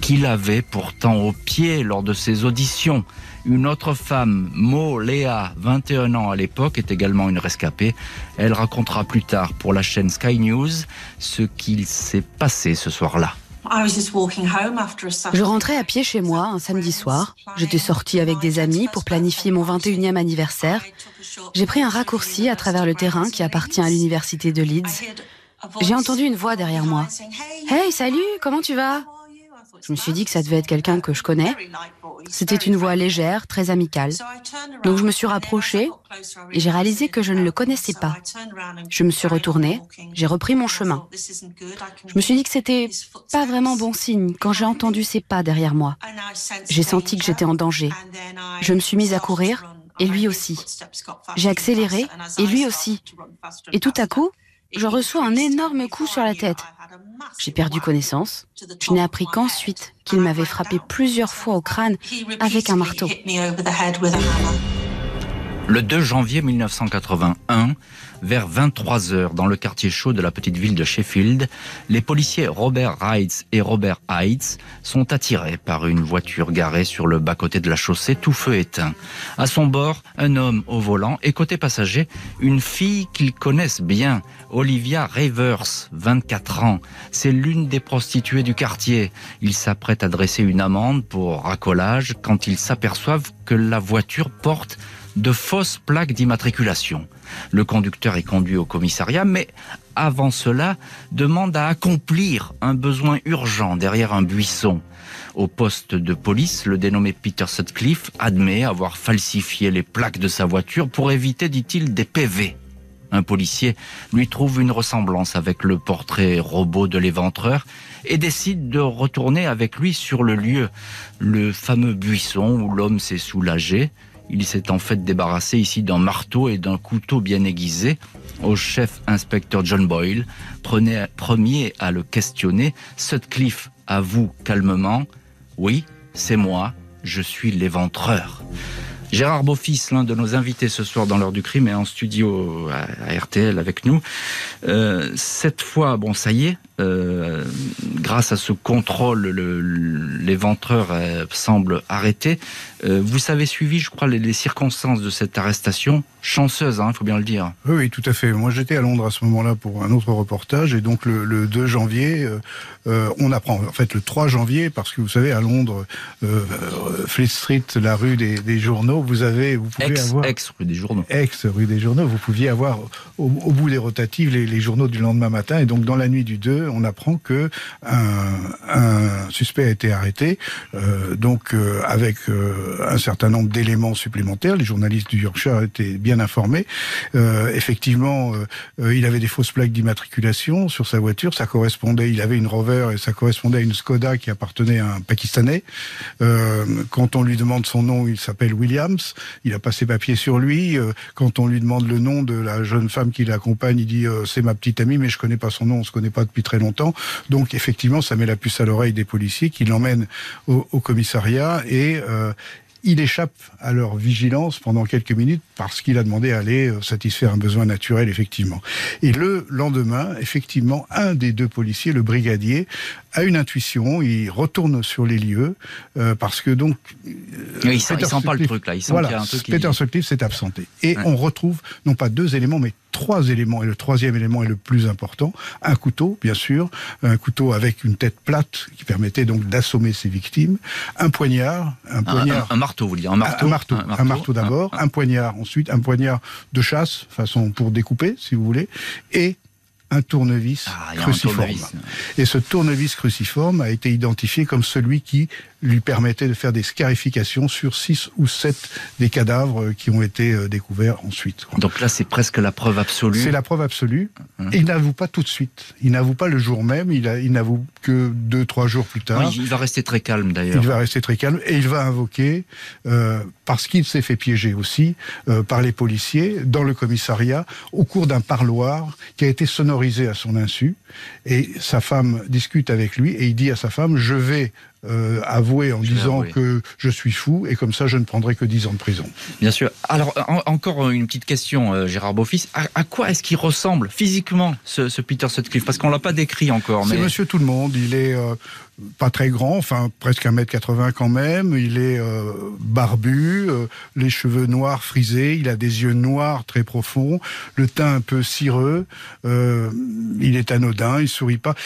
qu'il avait pourtant au pied lors de ses auditions. Une autre femme, Mo Léa, 21 ans à l'époque, est également une rescapée. Elle racontera plus tard pour la chaîne Sky News ce qu'il s'est passé ce soir-là. Je rentrais à pied chez moi un samedi soir. J'étais sortie avec des amis pour planifier mon 21e anniversaire. J'ai pris un raccourci à travers le terrain qui appartient à l'université de Leeds. J'ai entendu une voix derrière moi. Hey, salut, comment tu vas? Je me suis dit que ça devait être quelqu'un que je connais. C'était une voix légère, très amicale. Donc je me suis rapprochée et j'ai réalisé que je ne le connaissais pas. Je me suis retournée, j'ai repris mon chemin. Je me suis dit que c'était pas vraiment bon signe quand j'ai entendu ses pas derrière moi. J'ai senti que j'étais en danger. Je me suis mise à courir et lui aussi. J'ai accéléré et lui aussi. Et tout à coup, je reçois un énorme coup sur la tête. J'ai perdu connaissance. Je n'ai appris qu'ensuite qu'il m'avait frappé plusieurs fois au crâne avec un marteau. Le 2 janvier 1981, vers 23 heures, dans le quartier chaud de la petite ville de Sheffield, les policiers Robert Wright et Robert Heights sont attirés par une voiture garée sur le bas-côté de la chaussée, tout feu éteint. À son bord, un homme au volant et côté passager, une fille qu'ils connaissent bien, Olivia Rivers, 24 ans. C'est l'une des prostituées du quartier. Ils s'apprêtent à dresser une amende pour racolage quand ils s'aperçoivent que la voiture porte de fausses plaques d'immatriculation. Le conducteur est conduit au commissariat, mais avant cela, demande à accomplir un besoin urgent derrière un buisson. Au poste de police, le dénommé Peter Sutcliffe admet avoir falsifié les plaques de sa voiture pour éviter, dit-il, des PV. Un policier lui trouve une ressemblance avec le portrait robot de l'éventreur et décide de retourner avec lui sur le lieu, le fameux buisson où l'homme s'est soulagé Il s'est en fait débarrassé ici d'un marteau et d'un couteau bien aiguisé. Au chef inspecteur John Boyle, prenez, premier à le questionner. Sutcliffe avoue calmement Oui, c'est moi, je suis l'éventreur. Gérard Beaufils, l'un de nos invités ce soir dans l'heure du crime, est en studio à, RTL avec nous. Euh, cette fois, bon, ça y est, euh, grâce à ce contrôle, l'éventreur euh, semble arrêté. Euh, vous avez suivi, je crois, les, circonstances de cette arrestation, chanceuse, il hein, faut bien le dire. Oui, oui, tout à fait. Moi, j'étais à Londres à ce moment-là pour un autre reportage, et donc le, 2 janvier, on apprend, en fait le 3 janvier, parce que vous savez, à Londres, Fleet Street, la rue des, journaux, vous avez, vous pouvez ex, avoir ex rue des journaux, ex rue des journaux, vous pouviez avoir au, bout des rotatives les, les journaux du lendemain matin, et donc dans la nuit du 2 on apprend que un, suspect a été arrêté, euh, donc euh, avec euh, un certain nombre d'éléments supplémentaires. Les journalistes du Yorkshire étaient bien informés. effectivement, il avait des fausses plaques d'immatriculation sur sa voiture. Ça correspondait, il avait une Rover et ça correspondait à une Skoda qui appartenait à un Pakistanais. quand on lui demande son nom, il s'appelle Williams. Il a passé papier sur lui. quand on lui demande le nom de la jeune femme qui l'accompagne, il dit c'est ma petite amie, mais je connais pas son nom, on se connaît pas depuis très longtemps. Donc effectivement, ça met la puce à l'oreille des policiers qui l'emmènent au, commissariat et euh, il échappe à leur vigilance pendant quelques minutes parce qu'il a demandé à aller euh, satisfaire un besoin naturel, effectivement. Et le lendemain, effectivement, un des deux policiers, le brigadier, a une intuition, il retourne sur les lieux euh, parce que donc... il sent, pas le truc là, il sent voilà, un truc Peter Sutcliffe s'est absenté. Et on retrouve non pas deux éléments, mais trois éléments. Et le troisième élément est le plus important. Un couteau, bien sûr. Un couteau avec une tête plate qui permettait donc d'assommer ses victimes. Un poignard. Un, poignard, un, marteau, vous. Un marteau. Un marteau, un marteau, d'abord. Un, poignard ensuite. Un poignard de chasse, façon pour découper, si vous voulez. Et un tournevis ah, cruciforme. Et ce tournevis cruciforme a été identifié comme celui qui lui permettait de faire des scarifications sur six ou sept des cadavres qui ont été euh, découverts ensuite. Donc là, c'est presque la preuve absolue. C'est la preuve absolue. Et il n'avoue pas tout de suite. Il n'avoue pas le jour même. Il, il n'avoue que deux, trois jours plus tard. il va rester très calme d'ailleurs. Il va rester très calme et il va invoquer, euh, parce qu'il s'est fait piéger aussi euh, par les policiers dans le commissariat au cours d'un parloir qui a été sonorisé à son insu. Et sa femme discute avec lui et il dit à sa femme, je vais euh, avouer en disant que je suis fou et comme ça je ne prendrai que 10 ans de prison. Bien sûr. Alors encore une petite question, euh, Gérard Beaufils. À, quoi est-ce qu'il ressemble physiquement ce, Peter Sutcliffe? Parce qu'on l'a pas décrit encore. C'est Monsieur Tout le Monde. Il est euh, pas très grand, enfin presque 1m80 quand même. Il est barbu, les cheveux noirs frisés. Il a des yeux noirs très profonds, le teint un peu cireux. il est anodin, il sourit pas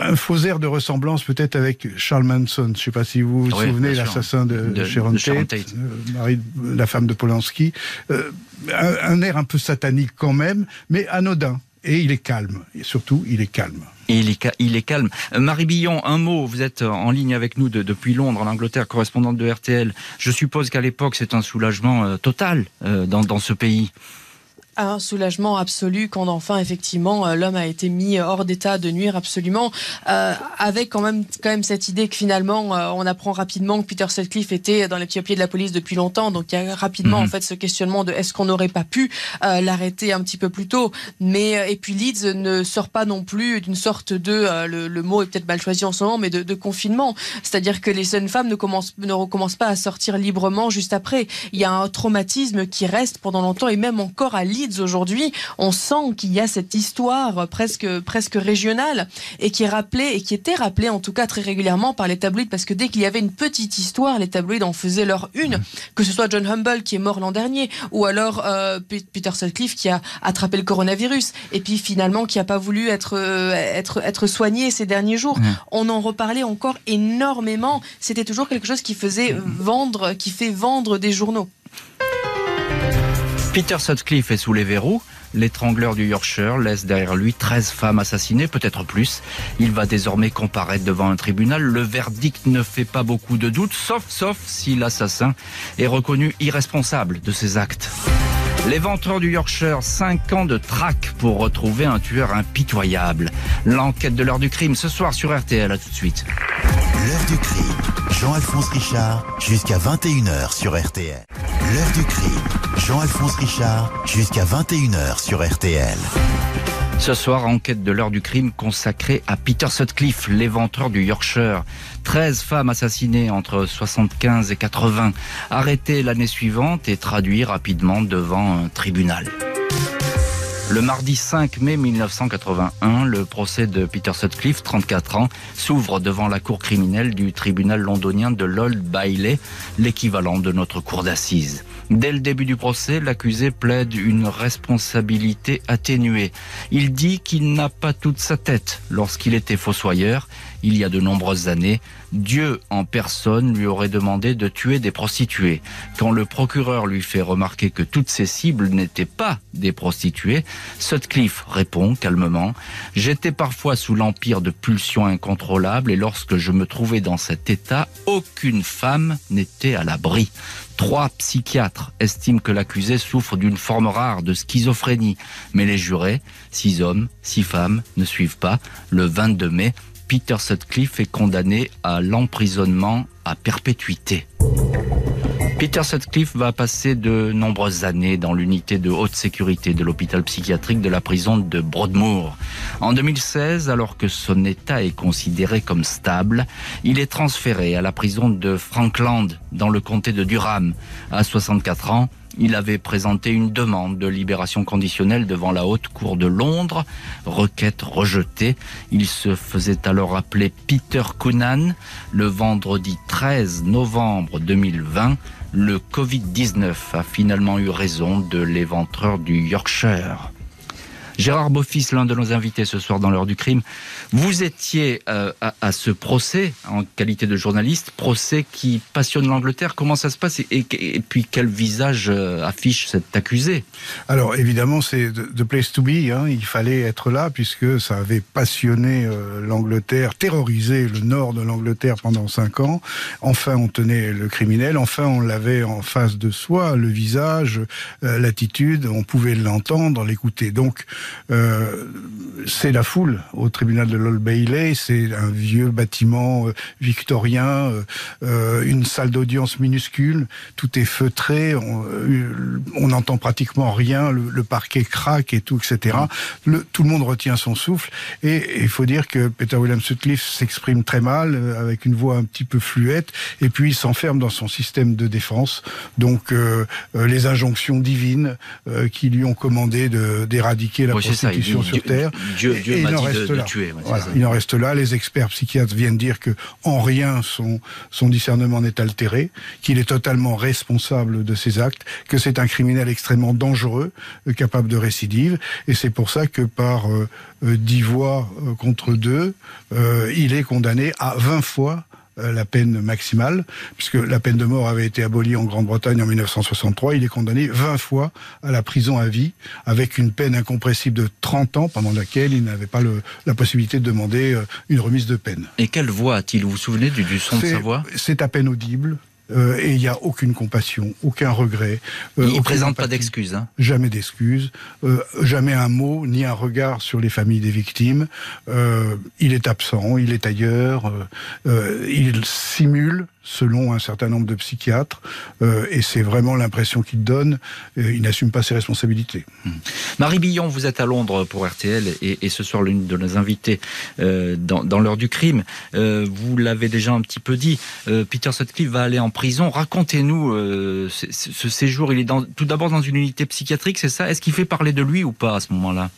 un faux air de ressemblance peut-être avec Charles Manson. Je ne sais pas si vous vous souvenez, l'assassin de, Sharon, Tate, euh, la femme de Polanski. Euh, un, air un peu satanique quand même, mais anodin. Et il est calme. Et surtout, il est calme. Et il est, il est calme. Euh, Marie Billon, un mot. Vous êtes en ligne avec nous depuis Londres, en Angleterre, correspondante de RTL. Je suppose qu'à l'époque, c'est un soulagement total dans, dans ce pays un soulagement absolu quand enfin effectivement euh, l'homme a été mis hors d'état de nuire absolument. Euh, avec quand même quand même cette idée que finalement euh, on apprend rapidement que Peter Sutcliffe était dans les pieds de la police depuis longtemps. Donc il y a rapidement mhm. en fait ce questionnement de est-ce qu'on n'aurait pas pu l'arrêter un petit peu plus tôt. Mais et puis Leeds ne sort pas non plus d'une sorte de le, mot est peut-être mal choisi en ce moment mais de, de confinement. C'est-à-dire que les jeunes femmes ne commencent ne recommencent pas à sortir librement juste après. Il y a un traumatisme qui reste pendant longtemps et même encore à Leeds aujourd'hui, on sent qu'il y a cette histoire presque presque régionale et qui est rappelée et qui était rappelée en tout cas très régulièrement par les tabloïds parce que dès qu'il y avait une petite histoire, les tabloïds en faisaient leur une, que ce soit John Humble qui est mort l'an dernier ou alors euh, Peter Sutcliffe qui a attrapé le coronavirus et puis finalement qui a pas voulu être euh, être être soigné ces derniers jours. On en reparlait encore énormément. C'était toujours quelque chose qui faisait vendre, qui fait vendre des journaux. Peter Sutcliffe est sous les verrous. L'étrangleur du Yorkshire laisse derrière lui 13 femmes assassinées, peut-être plus. Il va désormais comparaître devant un tribunal. Le verdict ne fait pas beaucoup de doutes, sauf, sauf si l'assassin est reconnu irresponsable de ses actes. L'éventreur du Yorkshire, 5 ans de traque pour retrouver un tueur impitoyable. L'enquête de l'heure du crime ce soir sur RTL, à tout de suite. L'heure du crime, Jean-Alphonse Richard, jusqu'à 21h sur RTL. L'heure du crime. Jean-Alphonse Richard, jusqu'à 21h sur RTL. Ce soir, enquête de l'heure du crime consacrée à Peter Sutcliffe, l'éventreur du Yorkshire. 13 femmes assassinées entre 75 et 80, arrêtées l'année suivante et traduites rapidement devant un tribunal. Le mardi 5 mai 1981, le procès de Peter Sutcliffe, 34 ans, s'ouvre devant la cour criminelle du tribunal londonien de l'Old Bailey, l'équivalent de notre cour d'assises. Dès le début du procès, l'accusé plaide une responsabilité atténuée. Il dit qu'il n'a pas toute sa tête lorsqu'il était fossoyeur il y a de nombreuses années, Dieu en personne lui aurait demandé de tuer des prostituées. Quand le procureur lui fait remarquer que toutes ses cibles n'étaient pas des prostituées, Sutcliffe répond calmement J'étais parfois sous l'empire de pulsions incontrôlables et lorsque je me trouvais dans cet état, aucune femme n'était à l'abri. Trois psychiatres estiment que l'accusé souffre d'une forme rare de schizophrénie, mais les jurés, six hommes, six femmes, ne suivent pas. Le 22 mai, Peter Sutcliffe est condamné à l'emprisonnement à perpétuité. Peter Sutcliffe va passer de nombreuses années dans l'unité de haute sécurité de l'hôpital psychiatrique de la prison de Broadmoor. En 2016, alors que son état est considéré comme stable, il est transféré à la prison de Frankland dans le comté de Durham. À 64 ans, il avait présenté une demande de libération conditionnelle devant la Haute Cour de Londres, requête rejetée. Il se faisait alors appeler Peter Coonan. Le vendredi 13 novembre 2020, le Covid-19 a finalement eu raison de l'éventreur du Yorkshire. Gérard Beaufils, l'un de nos invités ce soir dans l'heure du crime, vous étiez euh, à, ce procès en qualité de journaliste, procès qui passionne l'Angleterre. Comment ça se passe et, puis quel visage euh, affiche cet accusé? Alors évidemment, c'est the place to be. Hein. Il fallait être là puisque ça avait passionné euh, l'Angleterre, terrorisé le nord de l'Angleterre pendant cinq ans. Enfin, on tenait le criminel. Enfin, on l'avait en face de soi, le visage, l'attitude. On pouvait l'entendre, l'écouter. Donc euh, c'est la foule au tribunal de l'Old Bailey. C'est un vieux bâtiment euh, victorien, euh, une salle d'audience minuscule. Tout est feutré. On n'entend pratiquement rien. Le, parquet craque et tout, etc. Tout le monde retient son souffle. Et il faut dire que Peter William Sutcliffe s'exprime très mal, avec une voix un petit peu fluette. Et puis il s'enferme dans son système de défense. Donc les injonctions divines qui lui ont commandé d'éradiquer la prostitution sur Terre. Dieu, Dieu il en reste là. il en reste là. Les experts psychiatres viennent dire que en rien son, son discernement n'est altéré, qu'il est totalement responsable de ses actes, que c'est un criminel extrêmement dangereux, euh, capable de récidive. Et c'est pour ça que par euh, euh, dix voix contre deux, il est condamné à 20 fois euh, la peine maximale, puisque la peine de mort avait été abolie en Grande-Bretagne en 1963. Il est condamné 20 fois à la prison à vie, avec une peine incompressible de 30 ans, pendant laquelle il n'avait pas la possibilité de demander euh, une remise de peine. Et quelle voix a-t-il? Vous vous souvenez du, du son de sa voix? C'est à peine audible. Euh, et il n'y a aucune compassion, aucun regret. Euh, il ne présente pas d'excuses. Hein. Jamais d'excuses, euh, jamais un mot ni un regard sur les familles des victimes. il est absent, il est ailleurs, il simule selon un certain nombre de psychiatres, euh, et c'est vraiment l'impression qu'il donne. Euh, il n'assume pas ses responsabilités. Hmm. Marie Billon, vous êtes à Londres pour RTL, et, ce soir l'une de nos invités euh, dans, l'heure du crime. vous l'avez déjà un petit peu dit, Peter Sutcliffe va aller en prison. Racontez-nous ce, séjour. Il est tout d'abord dans une unité psychiatrique, c'est ça? Est-ce qu'il fait parler de lui ou pas à ce moment-là?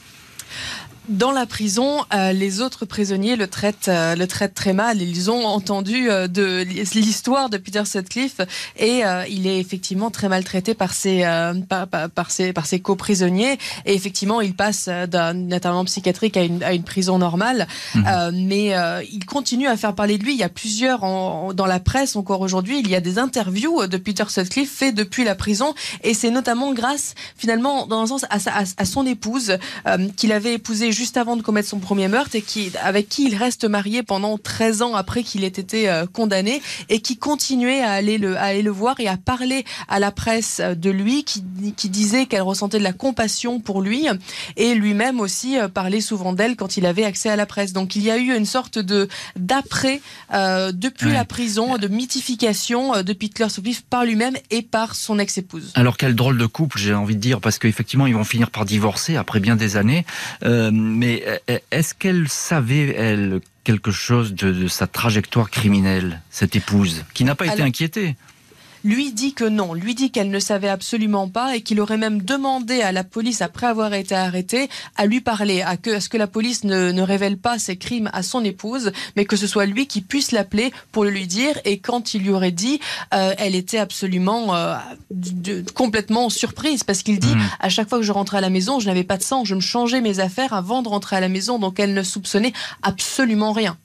Dans la prison, euh, les autres prisonniers le traitent, euh, le traitent très mal. Ils ont entendu euh, de l'histoire de Peter Sutcliffe et il est effectivement très maltraité par ses, par, par, ses, par ses co-prisonniers. Et effectivement, il passe d'un internament psychiatrique à une, à une prison normale. Mhm. mais il continue à faire parler de lui. Il y a plusieurs dans la presse encore aujourd'hui. Il y a des interviews de Peter Sutcliffe faites depuis la prison et c'est notamment grâce finalement dans un sens à, à, à son épouse qu'il avait épousé juste avant de commettre son premier meurtre et qui, avec qui il reste marié pendant 13 ans après qu'il ait été euh, condamné et qui continuait à aller le, à aller le voir et à parler à la presse de lui, qui, qui disait qu'elle ressentait de la compassion pour lui et lui-même aussi euh, parlait souvent d'elle quand il avait accès à la presse. Donc il y a eu une sorte de d'après euh, depuis la prison, de mythification de Peter Sutcliffe par lui-même et par son ex-épouse. Alors quel drôle de couple, j'ai envie de dire, parce qu'effectivement ils vont finir par divorcer après bien des années. Euh, mais est-ce qu'elle savait, elle, quelque chose de, sa trajectoire criminelle, cette épouse, qui n'a pas été inquiétée? Lui dit que non, lui dit qu'elle ne savait absolument pas et qu'il aurait même demandé à la police, après avoir été arrêté, à lui parler, à, que, ce que la police ne, révèle pas ses crimes à son épouse, mais que ce soit lui qui puisse l'appeler pour le lui dire. Et quand il lui aurait dit, euh, elle était absolument euh, complètement surprise parce qu'il dit, mmh. à chaque fois que je rentrais à la maison, je n'avais pas de sang, je me changeais mes affaires avant de rentrer à la maison, donc elle ne soupçonnait absolument rien.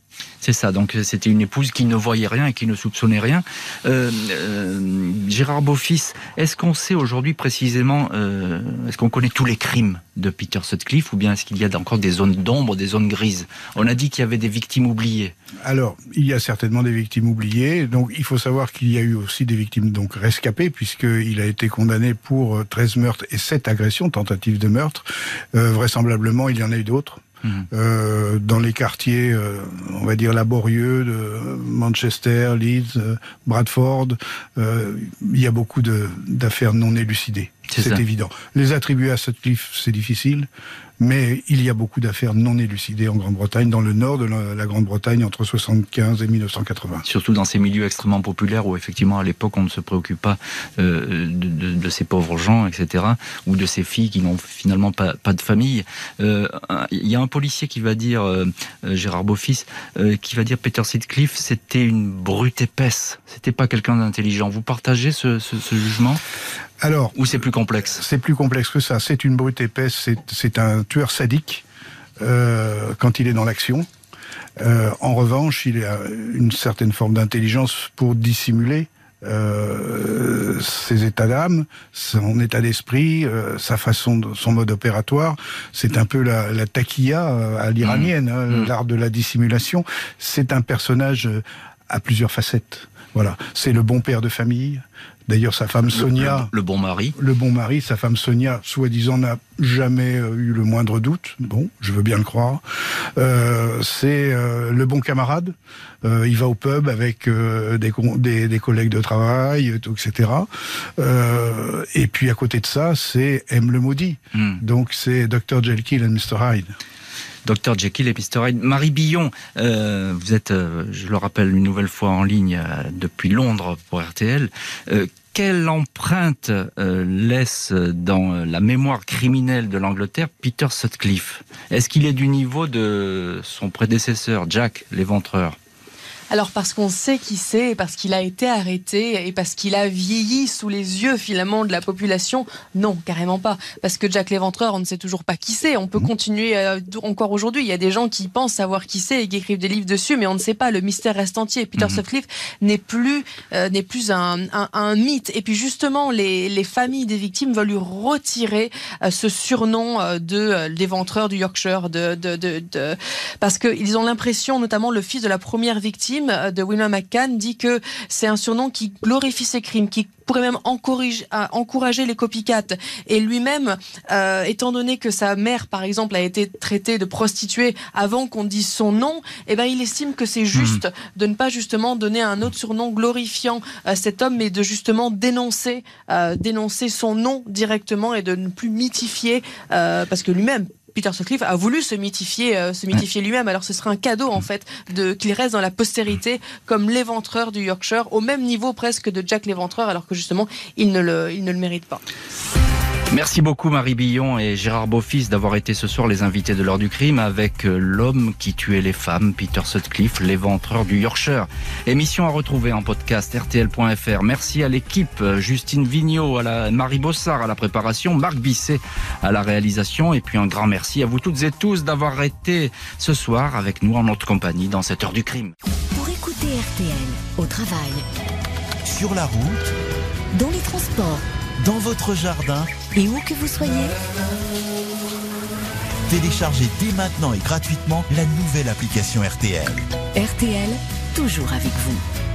C'est ça, donc euh, c'était une épouse qui ne voyait rien et qui ne soupçonnait rien. Euh, euh, Gérard Beaufils, est-ce qu'on sait aujourd'hui précisément, est-ce qu'on connaît tous les crimes de Peter Sutcliffe ou bien est-ce qu'il y a encore des zones d'ombre, des zones grises? On a dit qu'il y avait des victimes oubliées. Alors, il y a certainement des victimes oubliées. Donc, il faut savoir qu'il y a eu aussi des victimes donc rescapées puisqu'il a été condamné pour 13 meurtres et 7 agressions, tentatives de meurtre. vraisemblablement, il y en a eu d'autres. Euh, dans les quartiers, euh, on va dire laborieux de Manchester, Leeds, euh, Bradford, il y a beaucoup d'affaires non élucidées. C'est évident. Les attribuer à Sutcliffe, c'est difficile mais il y a beaucoup d'affaires non élucidées en Grande-Bretagne, dans le nord de la, Grande-Bretagne entre 75 et 1980. Surtout dans ces milieux extrêmement populaires où effectivement à l'époque on ne se préoccupe pas euh, de, ces pauvres gens, etc., ou de ces filles qui n'ont finalement pas, pas de famille. Euh, il y a un policier qui va dire, euh, Gérard Beaufils, qui va dire Peter Sitcliffe, c'était une brute épaisse, c'était pas quelqu'un d'intelligent. Vous partagez ce, ce, ce jugement? Alors, ou c'est plus complexe? C'est plus complexe que ça. C'est une brute épaisse. C'est un tueur sadique euh, quand il est dans l'action. Euh, en revanche, il a une certaine forme d'intelligence pour dissimuler euh, ses états d'âme, son état d'esprit, euh, sa façon, de, son mode opératoire. C'est un peu la, la taquilla à l'iranienne, hein, mmh. l'art de la dissimulation. C'est un personnage à plusieurs facettes. Voilà, c'est le bon père de famille, D'ailleurs, sa femme Sonia. Le, bon mari. Le bon mari, sa femme Sonia, soi-disant, n'a jamais euh, eu le moindre doute. Bon, je veux bien le croire. Euh, c'est euh, le bon camarade. il va au pub avec des, des, collègues de travail, etc. et puis à côté de ça, c'est M le maudit. Hmm. Donc c'est Dr. Jekyll et Mr. Hyde. Dr Jekyll et Mr Hyde. Marie Billon, vous êtes, je le rappelle une nouvelle fois en ligne depuis Londres pour RTL quelle empreinte euh, laisse dans la mémoire criminelle de l'Angleterre Peter Sutcliffe? Est-ce qu'il est du niveau de son prédécesseur, Jack l'éventreur? Alors parce qu'on sait qui c'est, parce qu'il a été arrêté et parce qu'il a vieilli sous les yeux finalement de la population, non, carrément pas. Parce que Jack l'Éventreur, on ne sait toujours pas qui c'est. On peut mmh. continuer euh, encore aujourd'hui. Il y a des gens qui pensent savoir qui c'est et qui écrivent des livres dessus, mais on ne sait pas. Le mystère reste entier. Peter mmh. Sutcliffe n'est plus euh, n'est plus un, un, mythe. Et puis justement, les, les familles des victimes veulent lui retirer euh, ce surnom de l'éventreur du Yorkshire, de, de, de, de parce qu'ils ont l'impression, notamment le fils de la première victime euh, de William McCann dit que c'est un surnom qui glorifie ses crimes, qui pourrait même encourager, les copycats. Et lui-même, euh, étant donné que sa mère, par exemple, a été traitée de prostituée avant qu'on dise son nom, eh ben, il estime que c'est juste mhm. de ne pas justement donner un autre surnom glorifiant à cet homme, mais de justement dénoncer, euh, dénoncer son nom directement et de ne plus mythifier, parce que lui-même Peter Sutcliffe a voulu se mythifier, euh, se mythifier lui-même. Alors ce serait un cadeau en fait qu'il reste dans la postérité comme l'éventreur du Yorkshire, au même niveau presque de Jack l'éventreur, alors que justement il il ne le mérite pas. Merci beaucoup Marie Billon et Gérard Beaufils d'avoir été ce soir les invités de l'heure du crime avec euh, l'homme qui tuait les femmes, Peter Sutcliffe, l'éventreur du Yorkshire. Émission à retrouver en podcast rtl.fr. Merci à l'équipe, euh, Justine Vignot, à la Marie Bossard à la préparation, Marc Bisset à la réalisation et puis un grand merci à vous toutes et tous d'avoir été ce soir avec nous en notre compagnie dans cette heure du crime. Pour écouter RTL au travail, sur la route, dans les transports, dans votre jardin et où que vous soyez. Téléchargez dès maintenant et gratuitement la nouvelle application RTL. RTL, toujours avec vous.